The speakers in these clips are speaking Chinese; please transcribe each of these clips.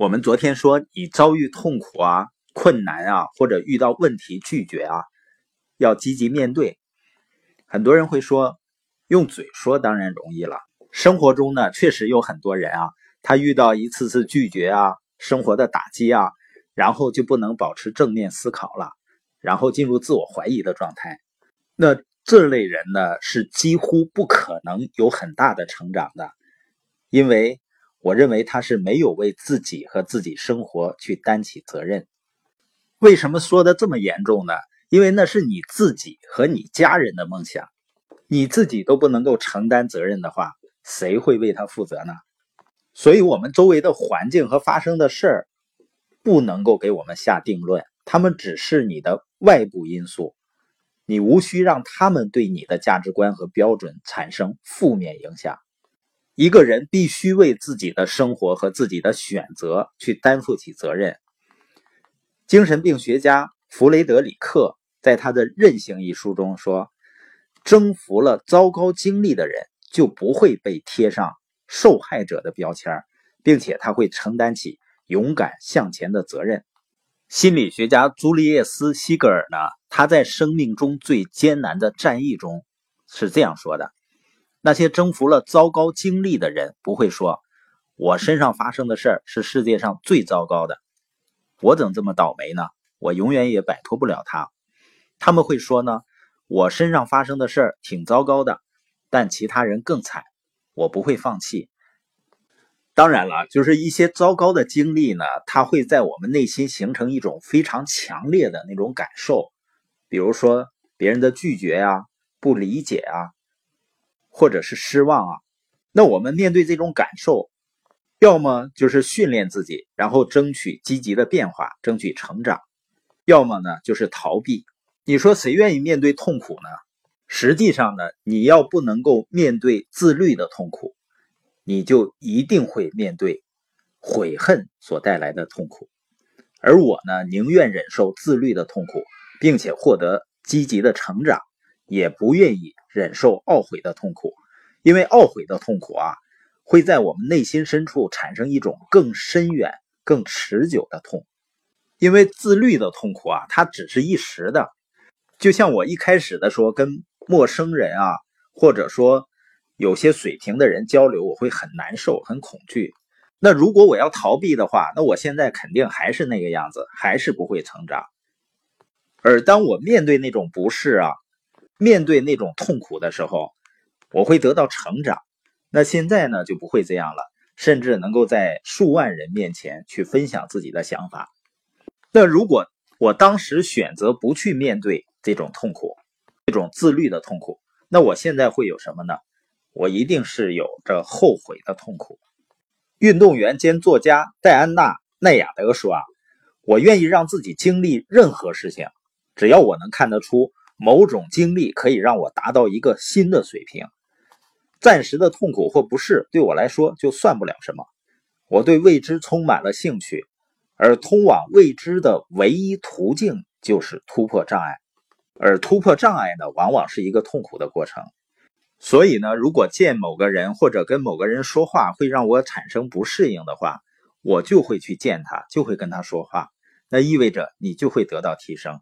我们昨天说，你遭遇痛苦啊、困难啊，或者遇到问题拒绝啊，要积极面对。很多人会说，用嘴说当然容易了。生活中呢，确实有很多人啊，他遇到一次次拒绝啊，生活的打击啊，然后就不能保持正面思考了，然后进入自我怀疑的状态。那这类人呢，是几乎不可能有很大的成长的，因为。我认为他是没有为自己和自己生活去担起责任。为什么说的这么严重呢？因为那是你自己和你家人的梦想，你自己都不能够承担责任的话，谁会为他负责呢？所以，我们周围的环境和发生的事儿不能够给我们下定论，他们只是你的外部因素，你无需让他们对你的价值观和标准产生负面影响。一个人必须为自己的生活和自己的选择去担负起责任。精神病学家弗雷德里克在他的《韧性》一书中说：“征服了糟糕经历的人，就不会被贴上受害者的标签，并且他会承担起勇敢向前的责任。”心理学家朱利叶斯·西格尔呢？他在《生命中最艰难的战役》中是这样说的。那些征服了糟糕经历的人不会说：“我身上发生的事儿是世界上最糟糕的，我怎么这么倒霉呢？我永远也摆脱不了它。”他们会说呢：“我身上发生的事儿挺糟糕的，但其他人更惨，我不会放弃。”当然了，就是一些糟糕的经历呢，它会在我们内心形成一种非常强烈的那种感受，比如说别人的拒绝啊、不理解啊。或者是失望啊，那我们面对这种感受，要么就是训练自己，然后争取积极的变化，争取成长；要么呢就是逃避。你说谁愿意面对痛苦呢？实际上呢，你要不能够面对自律的痛苦，你就一定会面对悔恨所带来的痛苦。而我呢，宁愿忍受自律的痛苦，并且获得积极的成长。也不愿意忍受懊悔的痛苦，因为懊悔的痛苦啊，会在我们内心深处产生一种更深远、更持久的痛。因为自律的痛苦啊，它只是一时的。就像我一开始的说，跟陌生人啊，或者说有些水平的人交流，我会很难受、很恐惧。那如果我要逃避的话，那我现在肯定还是那个样子，还是不会成长。而当我面对那种不适啊，面对那种痛苦的时候，我会得到成长。那现在呢，就不会这样了，甚至能够在数万人面前去分享自己的想法。那如果我当时选择不去面对这种痛苦，这种自律的痛苦，那我现在会有什么呢？我一定是有着后悔的痛苦。运动员兼作家戴安娜·奈亚德说：“啊，我愿意让自己经历任何事情，只要我能看得出。”某种经历可以让我达到一个新的水平，暂时的痛苦或不适对我来说就算不了什么。我对未知充满了兴趣，而通往未知的唯一途径就是突破障碍，而突破障碍呢，往往是一个痛苦的过程。所以呢，如果见某个人或者跟某个人说话会让我产生不适应的话，我就会去见他，就会跟他说话，那意味着你就会得到提升。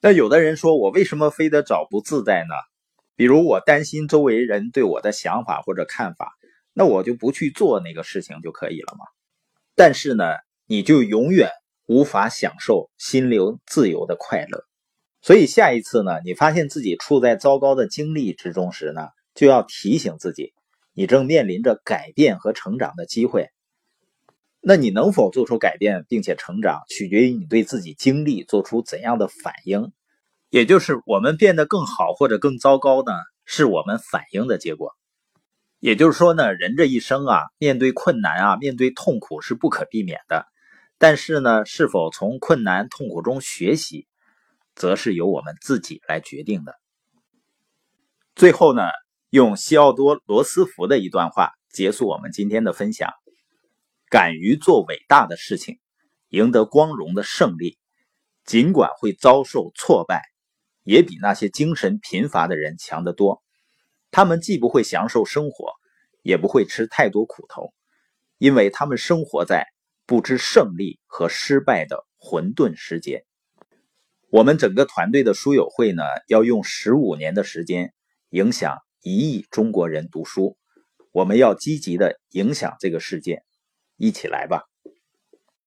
那有的人说我为什么非得找不自在呢？比如我担心周围人对我的想法或者看法，那我就不去做那个事情就可以了嘛？但是呢，你就永远无法享受心灵自由的快乐。所以下一次呢，你发现自己处在糟糕的经历之中时呢，就要提醒自己，你正面临着改变和成长的机会。那你能否做出改变并且成长，取决于你对自己经历做出怎样的反应。也就是我们变得更好或者更糟糕呢，是我们反应的结果。也就是说呢，人这一生啊，面对困难啊，面对痛苦是不可避免的。但是呢，是否从困难痛苦中学习，则是由我们自己来决定的。最后呢，用西奥多·罗斯福的一段话结束我们今天的分享。敢于做伟大的事情，赢得光荣的胜利，尽管会遭受挫败，也比那些精神贫乏的人强得多。他们既不会享受生活，也不会吃太多苦头，因为他们生活在不知胜利和失败的混沌世界。我们整个团队的书友会呢，要用十五年的时间影响一亿中国人读书。我们要积极的影响这个世界，一起来吧。